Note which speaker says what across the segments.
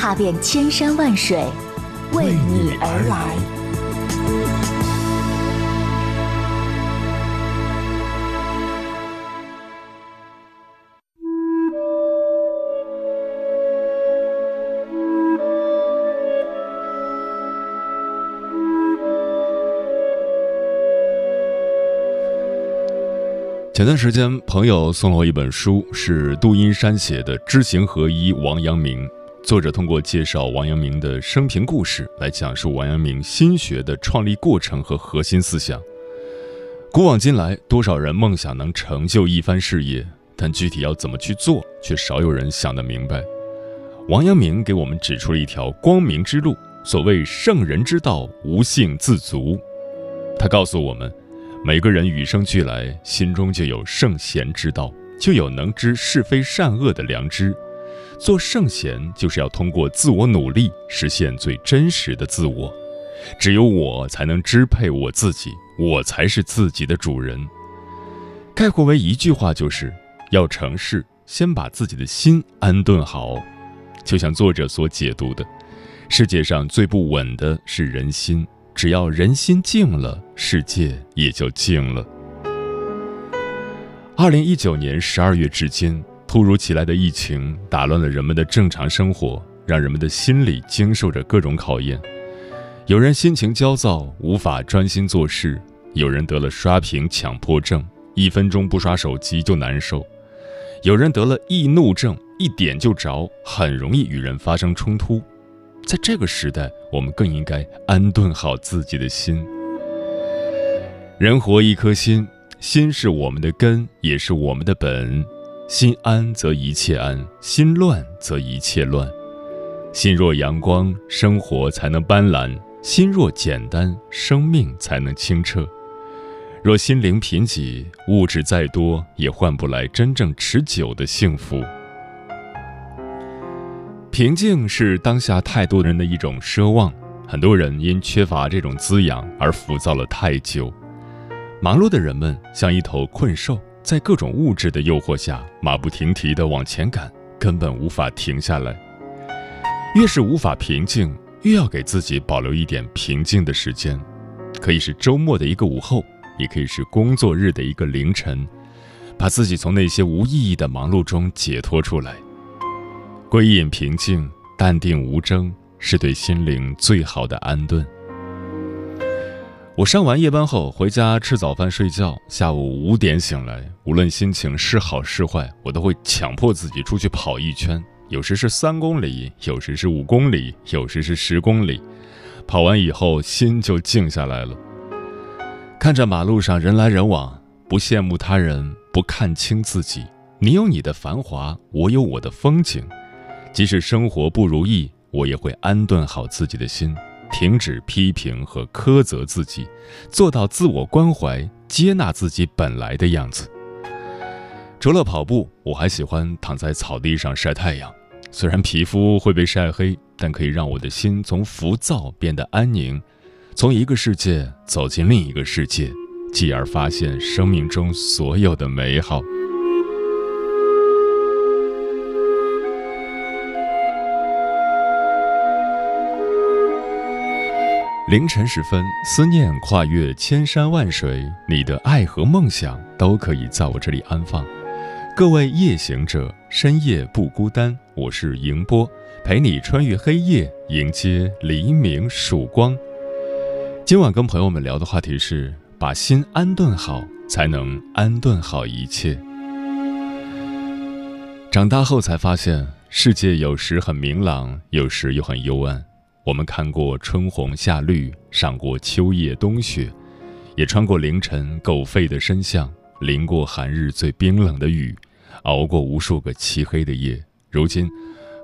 Speaker 1: 踏遍千山万水，为你而来。
Speaker 2: 前段时间，朋友送了我一本书，是杜英山写的《知行合一》，王阳明。作者通过介绍王阳明的生平故事，来讲述王阳明心学的创立过程和核心思想。古往今来，多少人梦想能成就一番事业，但具体要怎么去做，却少有人想得明白。王阳明给我们指出了一条光明之路。所谓圣人之道，无性自足。他告诉我们，每个人与生俱来，心中就有圣贤之道，就有能知是非善恶的良知。做圣贤就是要通过自我努力实现最真实的自我，只有我才能支配我自己，我才是自己的主人。概括为一句话，就是要成事先把自己的心安顿好。就像作者所解读的，世界上最不稳的是人心，只要人心静了，世界也就静了。二零一九年十二月至今。突如其来的疫情打乱了人们的正常生活，让人们的心里经受着各种考验。有人心情焦躁，无法专心做事；有人得了刷屏强迫症，一分钟不刷手机就难受；有人得了易怒症，一点就着，很容易与人发生冲突。在这个时代，我们更应该安顿好自己的心。人活一颗心，心是我们的根，也是我们的本。心安则一切安，心乱则一切乱。心若阳光，生活才能斑斓；心若简单，生命才能清澈。若心灵贫瘠，物质再多也换不来真正持久的幸福。平静是当下太多人的一种奢望，很多人因缺乏这种滋养而浮躁了太久。忙碌的人们像一头困兽。在各种物质的诱惑下，马不停蹄地往前赶，根本无法停下来。越是无法平静，越要给自己保留一点平静的时间，可以是周末的一个午后，也可以是工作日的一个凌晨，把自己从那些无意义的忙碌中解脱出来，归隐平静、淡定无争，是对心灵最好的安顿。我上完夜班后回家吃早饭睡觉，下午五点醒来，无论心情是好是坏，我都会强迫自己出去跑一圈，有时是三公里，有时是五公里，有时是十公里。跑完以后心就静下来了。看着马路上人来人往，不羡慕他人，不看清自己。你有你的繁华，我有我的风景。即使生活不如意，我也会安顿好自己的心。停止批评和苛责自己，做到自我关怀，接纳自己本来的样子。除了跑步，我还喜欢躺在草地上晒太阳。虽然皮肤会被晒黑，但可以让我的心从浮躁变得安宁，从一个世界走进另一个世界，继而发现生命中所有的美好。凌晨时分，思念跨越千山万水，你的爱和梦想都可以在我这里安放。各位夜行者，深夜不孤单，我是迎波，陪你穿越黑夜，迎接黎明曙光。今晚跟朋友们聊的话题是：把心安顿好，才能安顿好一切。长大后才发现，世界有时很明朗，有时又很幽暗。我们看过春红夏绿，赏过秋叶冬雪，也穿过凌晨狗吠的深巷，淋过寒日最冰冷的雨，熬过无数个漆黑的夜。如今，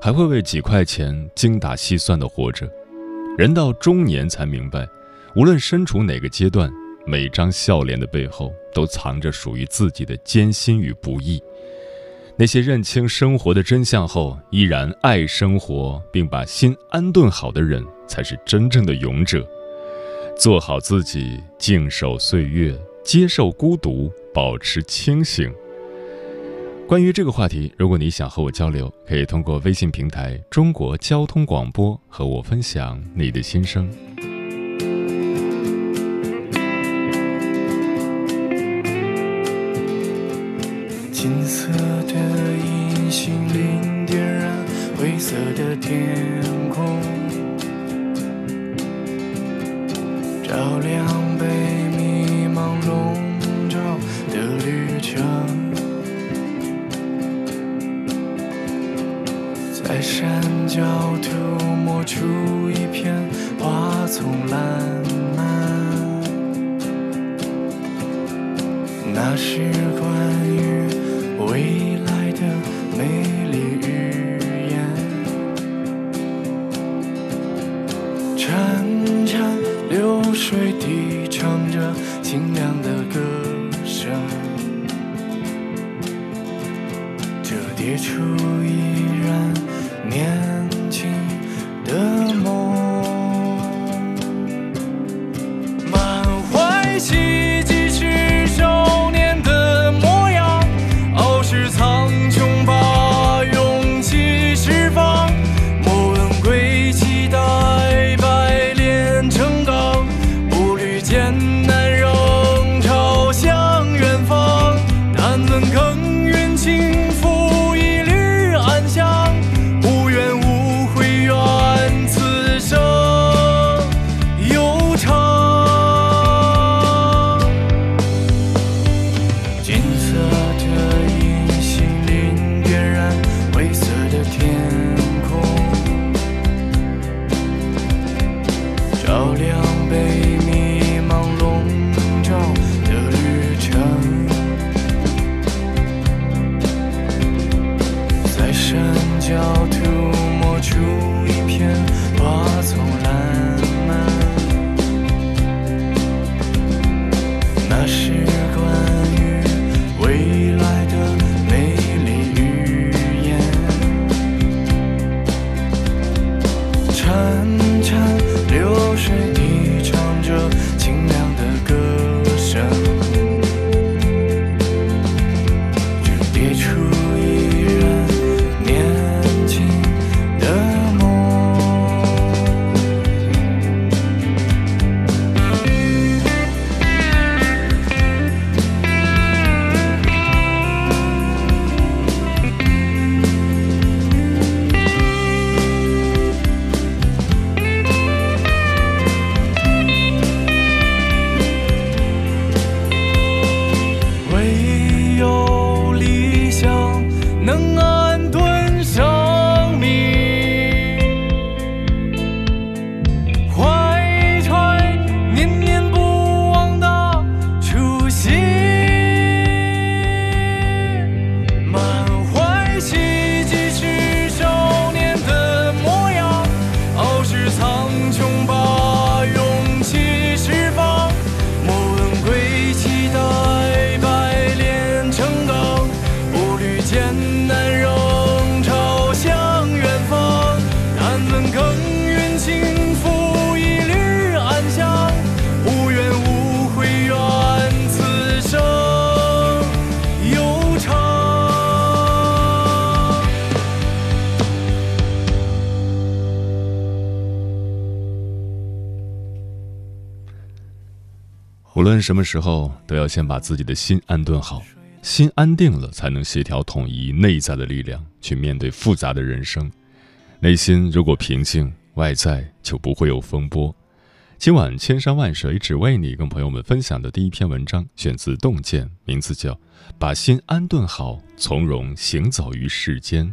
Speaker 2: 还会为几块钱精打细算的活着。人到中年才明白，无论身处哪个阶段，每张笑脸的背后都藏着属于自己的艰辛与不易。那些认清生活的真相后，依然爱生活，并把心安顿好的人才是真正的勇者。做好自己，静守岁月，接受孤独，保持清醒。关于这个话题，如果你想和我交流，可以通过微信平台“中国交通广播”和我分享你的心声。
Speaker 3: 金色。灰色的天空，照亮被迷茫笼罩的旅程，在山脚涂抹出一片花丛烂漫，那时光。
Speaker 2: 无论什么时候，都要先把自己的心安顿好，心安定了，才能协调统一内在的力量，去面对复杂的人生。内心如果平静，外在就不会有风波。今晚千山万水只为你，跟朋友们分享的第一篇文章，选自《洞见》，名字叫《把心安顿好，从容行走于世间》。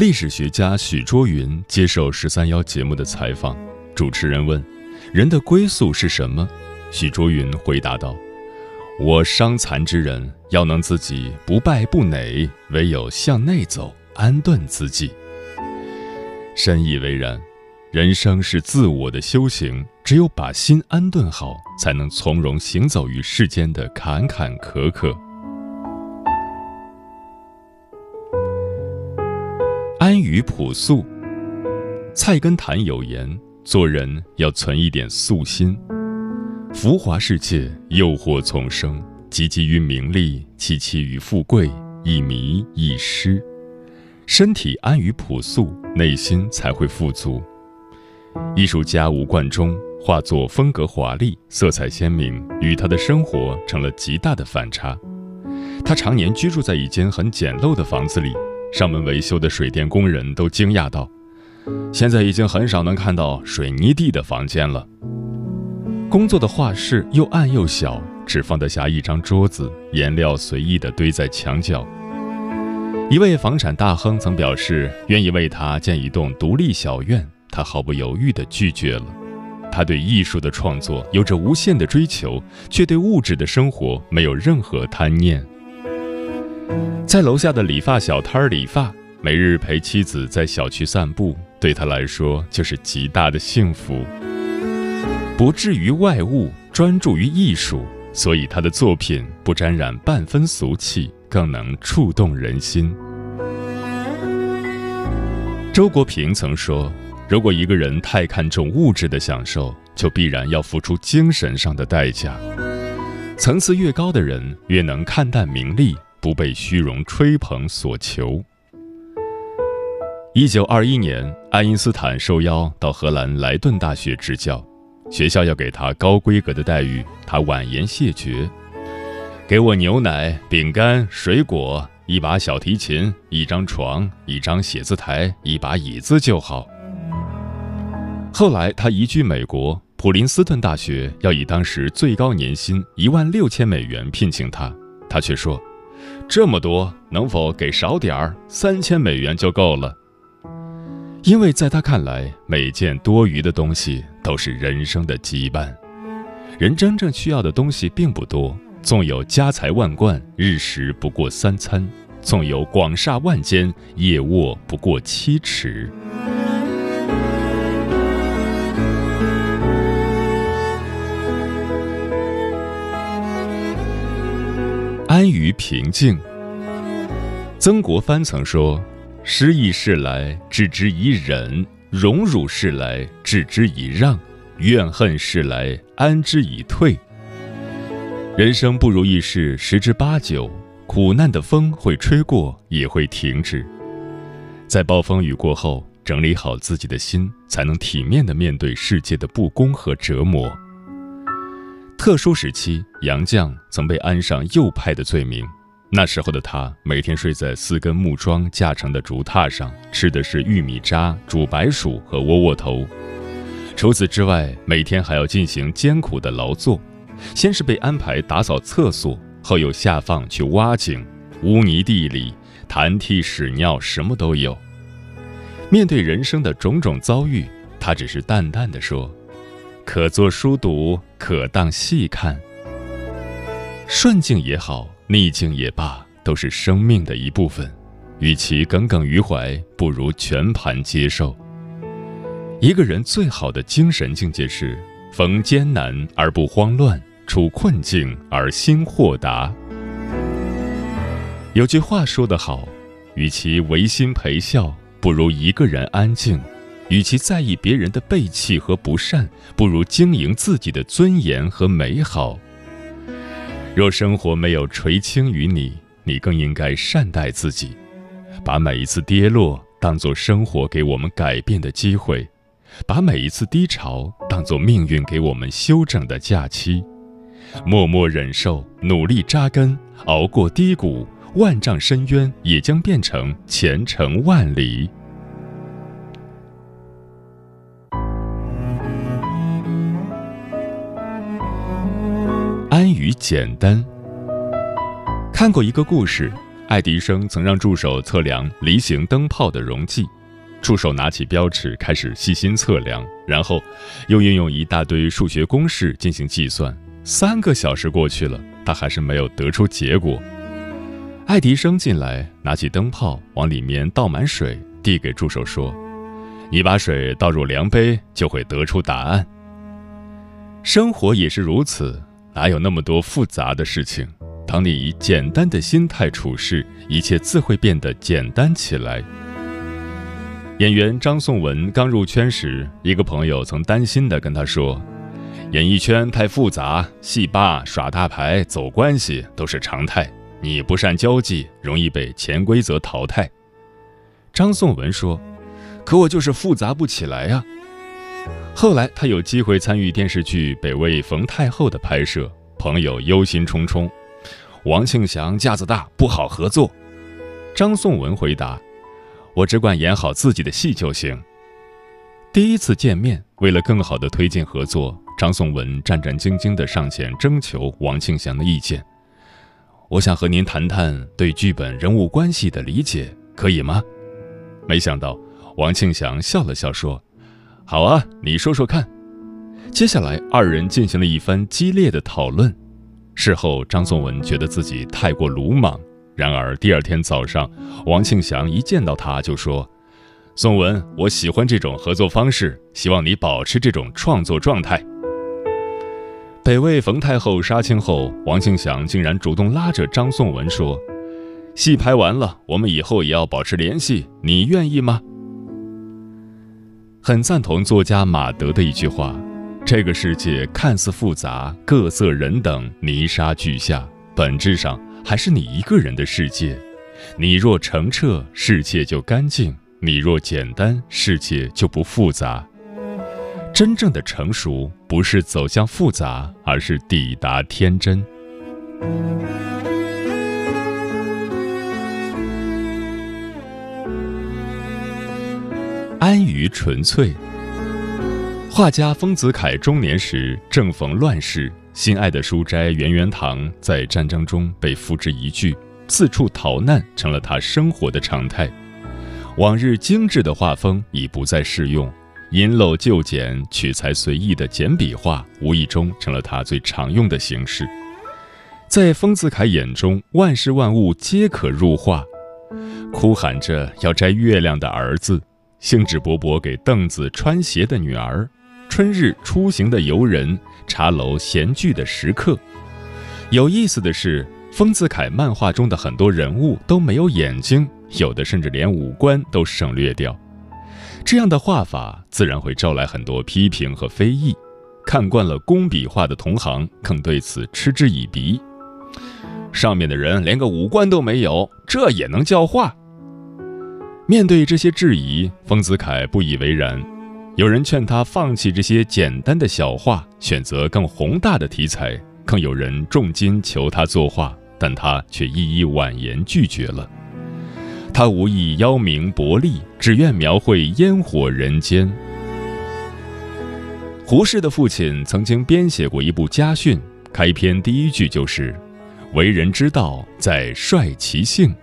Speaker 2: 历史学家许倬云接受《十三邀》节目的采访，主持人问：“人的归宿是什么？”许倬云回答道：“我伤残之人，要能自己不败不馁，唯有向内走，安顿自己。”深以为然，人生是自我的修行，只有把心安顿好，才能从容行走于世间的坎坎坷坷。与朴素，菜根谭有言：做人要存一点素心。浮华世界，诱惑丛生，汲汲于名利，戚戚于富贵，一迷一失。身体安于朴素，内心才会富足。艺术家吴冠中画作风格华丽，色彩鲜明，与他的生活成了极大的反差。他常年居住在一间很简陋的房子里。上门维修的水电工人都惊讶道：“现在已经很少能看到水泥地的房间了。工作的画室又暗又小，只放得下一张桌子，颜料随意地堆在墙角。”一位房产大亨曾表示愿意为他建一栋独立小院，他毫不犹豫地拒绝了。他对艺术的创作有着无限的追求，却对物质的生活没有任何贪念。在楼下的理发小摊儿理发，每日陪妻子在小区散步，对他来说就是极大的幸福。不至于外物，专注于艺术，所以他的作品不沾染半分俗气，更能触动人心。周国平曾说：“如果一个人太看重物质的享受，就必然要付出精神上的代价。层次越高的人，越能看淡名利。”不被虚荣吹捧所求。一九二一年，爱因斯坦受邀到荷兰莱顿大学执教，学校要给他高规格的待遇，他婉言谢绝：“给我牛奶、饼干、水果，一把小提琴，一张床，一张写字台，一把椅子就好。”后来他移居美国，普林斯顿大学要以当时最高年薪一万六千美元聘请他，他却说。这么多，能否给少点儿？三千美元就够了。因为在他看来，每件多余的东西都是人生的羁绊。人真正需要的东西并不多。纵有家财万贯，日食不过三餐；纵有广厦万间，夜卧不过七尺。安于平静。曾国藩曾说：“失意事来，置之以忍；荣辱事来，置之以让；怨恨事来，安之以退。”人生不如意事十之八九，苦难的风会吹过，也会停止。在暴风雨过后，整理好自己的心，才能体面的面对世界的不公和折磨。特殊时期，杨绛曾被安上右派的罪名。那时候的他，每天睡在四根木桩架成的竹榻上，吃的是玉米渣、煮白薯和窝窝头。除此之外，每天还要进行艰苦的劳作，先是被安排打扫厕所，后又下放去挖井。污泥地里、痰涕屎尿，什么都有。面对人生的种种遭遇，他只是淡淡的说。可做书读，可当戏看。顺境也好，逆境也罢，都是生命的一部分。与其耿耿于怀，不如全盘接受。一个人最好的精神境界是：逢艰难而不慌乱，处困境而心豁达。有句话说得好：，与其违心陪笑，不如一个人安静。与其在意别人的背弃和不善，不如经营自己的尊严和美好。若生活没有垂青于你，你更应该善待自己，把每一次跌落当做生活给我们改变的机会，把每一次低潮当做命运给我们休整的假期。默默忍受，努力扎根，熬过低谷，万丈深渊也将变成前程万里。安于简单。看过一个故事，爱迪生曾让助手测量梨形灯泡的容积，助手拿起标尺开始细心测量，然后又运用一大堆数学公式进行计算。三个小时过去了，他还是没有得出结果。爱迪生进来，拿起灯泡往里面倒满水，递给助手说：“你把水倒入量杯，就会得出答案。”生活也是如此。哪有那么多复杂的事情？当你以简单的心态处事，一切自会变得简单起来。演员张颂文刚入圈时，一个朋友曾担心地跟他说：“演艺圈太复杂，戏霸耍大牌、走关系都是常态，你不善交际，容易被潜规则淘汰。”张颂文说：“可我就是复杂不起来呀。”后来他有机会参与电视剧《北魏冯太后》的拍摄，朋友忧心忡忡。王庆祥架子大，不好合作。张颂文回答：“我只管演好自己的戏就行。”第一次见面，为了更好的推进合作，张颂文战战兢兢地上前征求王庆祥的意见：“我想和您谈谈对剧本人物关系的理解，可以吗？”没想到王庆祥笑了笑说。好啊，你说说看。接下来，二人进行了一番激烈的讨论。事后，张颂文觉得自己太过鲁莽。然而，第二天早上，王庆祥一见到他就说：“颂文，我喜欢这种合作方式，希望你保持这种创作状态。”北魏冯太后杀青后，王庆祥竟然主动拉着张颂文说：“戏拍完了，我们以后也要保持联系，你愿意吗？”很赞同作家马德的一句话：“这个世界看似复杂，各色人等泥沙俱下，本质上还是你一个人的世界。你若澄澈，世界就干净；你若简单，世界就不复杂。真正的成熟，不是走向复杂，而是抵达天真。”安于纯粹。画家丰子恺中年时正逢乱世，心爱的书斋圆圆堂在战争中被付之一炬，四处逃难成了他生活的常态。往日精致的画风已不再适用，因陋就简、取材随意的简笔画，无意中成了他最常用的形式。在丰子恺眼中，万事万物皆可入画。哭喊着要摘月亮的儿子。兴致勃勃给凳子穿鞋的女儿，春日出行的游人，茶楼闲聚的食客。有意思的是，丰子恺漫画中的很多人物都没有眼睛，有的甚至连五官都省略掉。这样的画法自然会招来很多批评和非议。看惯了工笔画的同行更对此嗤之以鼻：“上面的人连个五官都没有，这也能叫画？”面对这些质疑，丰子恺不以为然。有人劝他放弃这些简单的小画，选择更宏大的题材；更有人重金求他作画，但他却一一婉言拒绝了。他无意邀名博利，只愿描绘烟火人间。胡适的父亲曾经编写过一部家训，开篇第一句就是：“为人之道，在率其性。”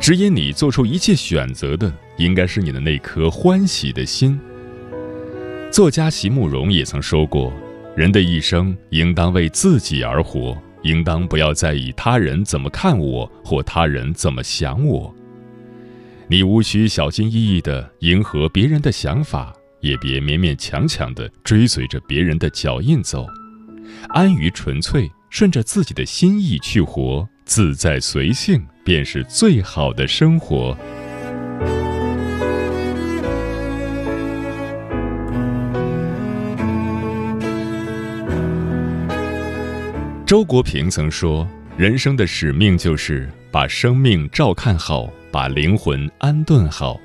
Speaker 2: 指引你做出一切选择的，应该是你的那颗欢喜的心。作家席慕容也曾说过：“人的一生应当为自己而活，应当不要在意他人怎么看我或他人怎么想我。你无需小心翼翼地迎合别人的想法，也别勉勉强强地追随着别人的脚印走，安于纯粹，顺着自己的心意去活。”自在随性，便是最好的生活。周国平曾说：“人生的使命就是把生命照看好，把灵魂安顿好。”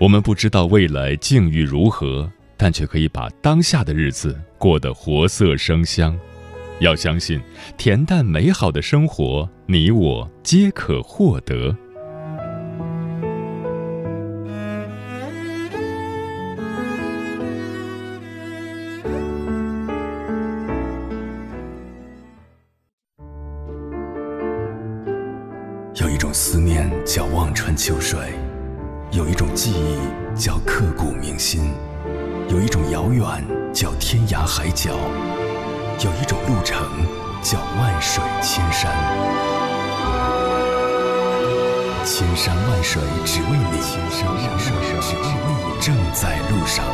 Speaker 2: 我们不知道未来境遇如何，但却可以把当下的日子过得活色生香。要相信，恬淡美好的生活，你我皆可获得。
Speaker 4: 心水只为你，心水只为你，正在路上。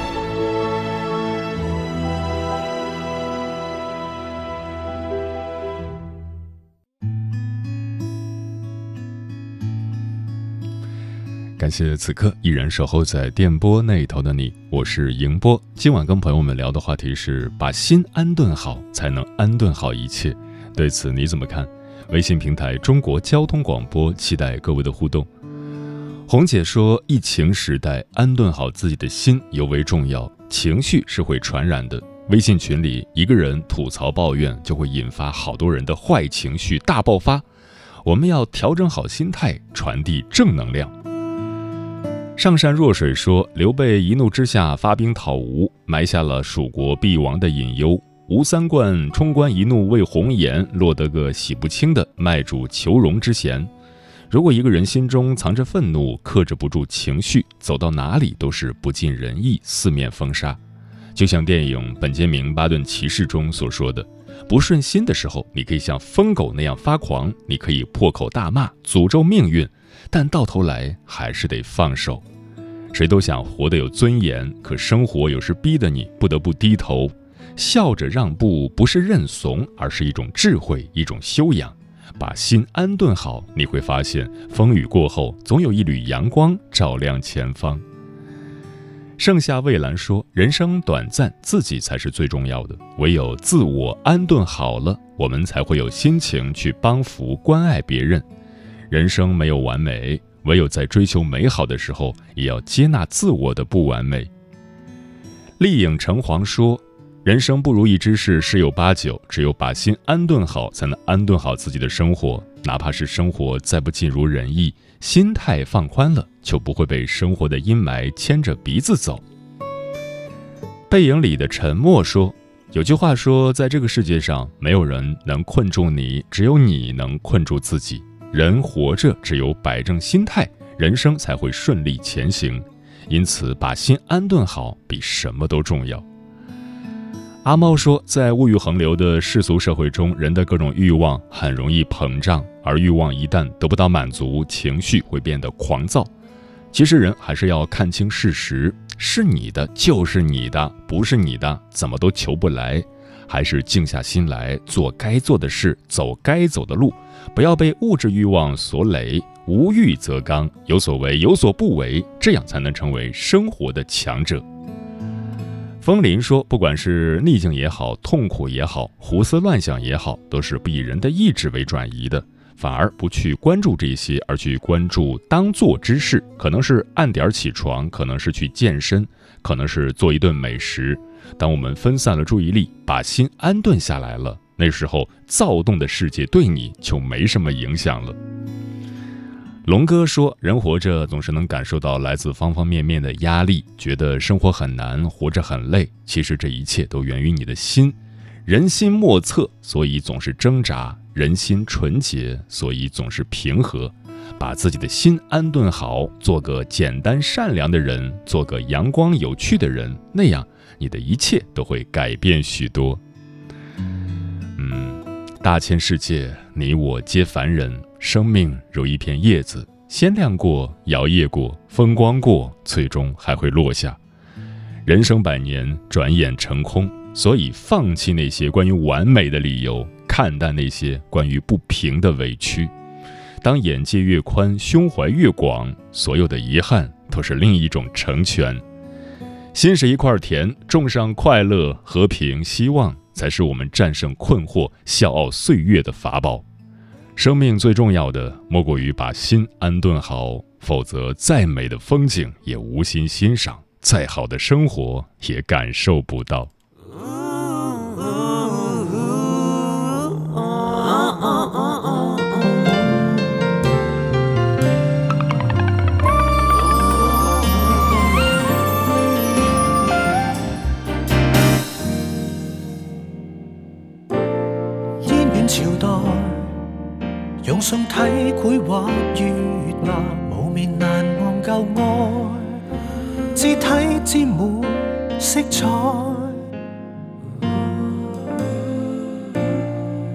Speaker 2: 感谢此刻依然守候在电波那头的你，我是迎波。今晚跟朋友们聊的话题是：把心安顿好，才能安顿好一切。对此你怎么看？微信平台中国交通广播，期待各位的互动。红姐说，疫情时代安顿好自己的心尤为重要，情绪是会传染的。微信群里一个人吐槽抱怨，就会引发好多人的坏情绪大爆发。我们要调整好心态，传递正能量。上善若水说，刘备一怒之下发兵讨吴，埋下了蜀国必亡的隐忧。吴三冠冲冠一怒为红颜，落得个洗不清的卖主求荣之嫌。如果一个人心中藏着愤怒，克制不住情绪，走到哪里都是不尽人意，四面风沙。就像电影《本杰明·巴顿骑士》中所说的：“不顺心的时候，你可以像疯狗那样发狂，你可以破口大骂、诅咒命运，但到头来还是得放手。谁都想活得有尊严，可生活有时逼得你不得不低头，笑着让步，不是认怂，而是一种智慧，一种修养。”把心安顿好，你会发现风雨过后总有一缕阳光照亮前方。盛夏蔚蓝说：“人生短暂，自己才是最重要的。唯有自我安顿好了，我们才会有心情去帮扶关爱别人。人生没有完美，唯有在追求美好的时候，也要接纳自我的不完美。”丽影橙黄说。人生不如意之事十有八九，只有把心安顿好，才能安顿好自己的生活。哪怕是生活再不尽如人意，心态放宽了，就不会被生活的阴霾牵着鼻子走。背影里的沉默说：“有句话说，在这个世界上，没有人能困住你，只有你能困住自己。人活着，只有摆正心态，人生才会顺利前行。因此，把心安顿好，比什么都重要。”阿猫说，在物欲横流的世俗社会中，人的各种欲望很容易膨胀，而欲望一旦得不到满足，情绪会变得狂躁。其实，人还是要看清事实：是你的就是你的，不是你的怎么都求不来。还是静下心来做该做的事，走该走的路，不要被物质欲望所累。无欲则刚，有所为，有所不为，这样才能成为生活的强者。风林说：“不管是逆境也好，痛苦也好，胡思乱想也好，都是不以人的意志为转移的。反而不去关注这些，而去关注当做之事，可能是按点儿起床，可能是去健身，可能是做一顿美食。当我们分散了注意力，把心安顿下来了，那时候躁动的世界对你就没什么影响了。”龙哥说：“人活着总是能感受到来自方方面面的压力，觉得生活很难，活着很累。其实这一切都源于你的心。人心莫测，所以总是挣扎；人心纯洁，所以总是平和。把自己的心安顿好，做个简单善良的人，做个阳光有趣的人，那样你的一切都会改变许多。”嗯，大千世界，你我皆凡人。生命如一片叶子，鲜亮过，摇曳过，风光过，最终还会落下。人生百年，转眼成空，所以放弃那些关于完美的理由，看淡那些关于不平的委屈。当眼界越宽，胸怀越广，所有的遗憾都是另一种成全。心是一块田，种上快乐、和平、希望，才是我们战胜困惑、笑傲岁月的法宝。生命最重要的，莫过于把心安顿好，否则再美的风景也无心欣赏，再好的生活也感受不到。
Speaker 5: 烟雨朝代。用宋体绘画月牙，无眠难忘旧爱，肢体沾满色彩，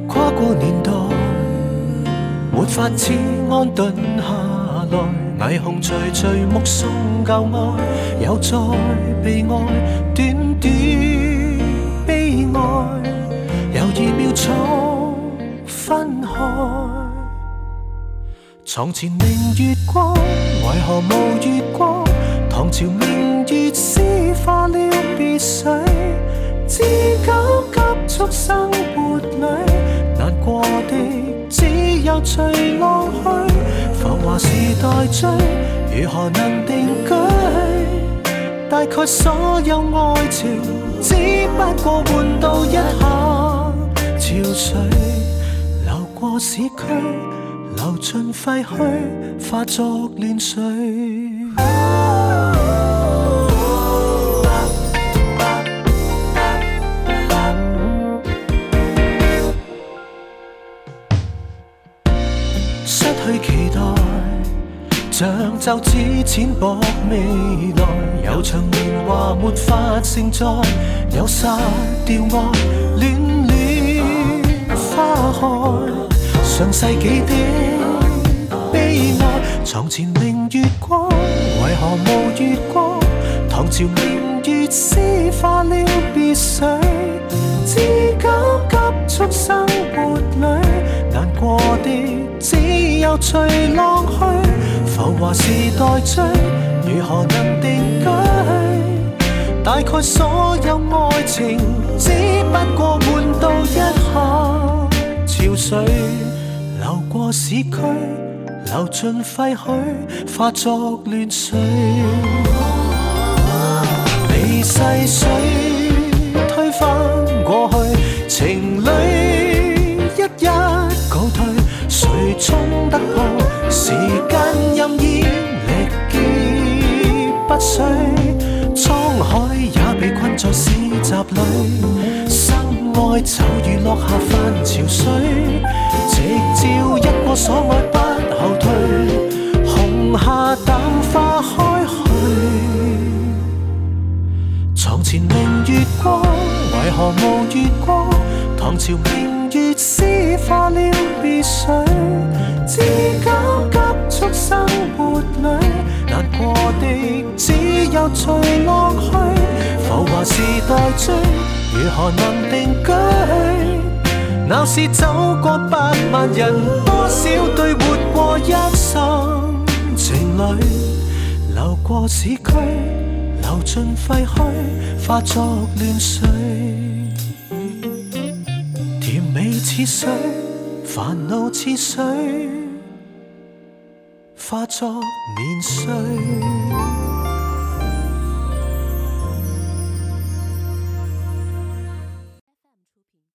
Speaker 5: 跨过年代，没法子安顿下来。霓虹徐徐目送旧爱，又再被爱，短短悲哀，犹豫秒速分开。床前明月光，为何无月光？唐朝明月诗化了别墅，至今急促生活里，难过的只有随浪去。繁华时代追，如何能定居？大概所有爱情，只不过换到一下潮水，流过市区。流尽废墟，化作乱水。失去期待，像就此浅薄未来。悠长年华没法承载，有杀掉话，恋恋花开。上世纪的悲哀，床前明月光，为何无月光？唐朝明月诗化了别绪，至急急速生活里，难过的只有随浪去，浮华时代追，如何能定居？大概所有爱情只不过换到一下潮水。市区，流進廢墟，化作亂水。被世水推翻過去，情侶一一告退。誰衝得破？時間任意力竭不衰？沧海也被困在市集里。就如落下泛潮水，夕照一过所爱不后退，红霞淡花开去。床前明月光，为何无月光？唐朝明月诗化了别水，至今急促生活里，难过的只有随落去，浮华时代追。如何能定居？闹市走过百万人，多少对活过一生情侣，流过市区，流进废墟，化作乱水。甜美似水，烦恼似水，化作年岁。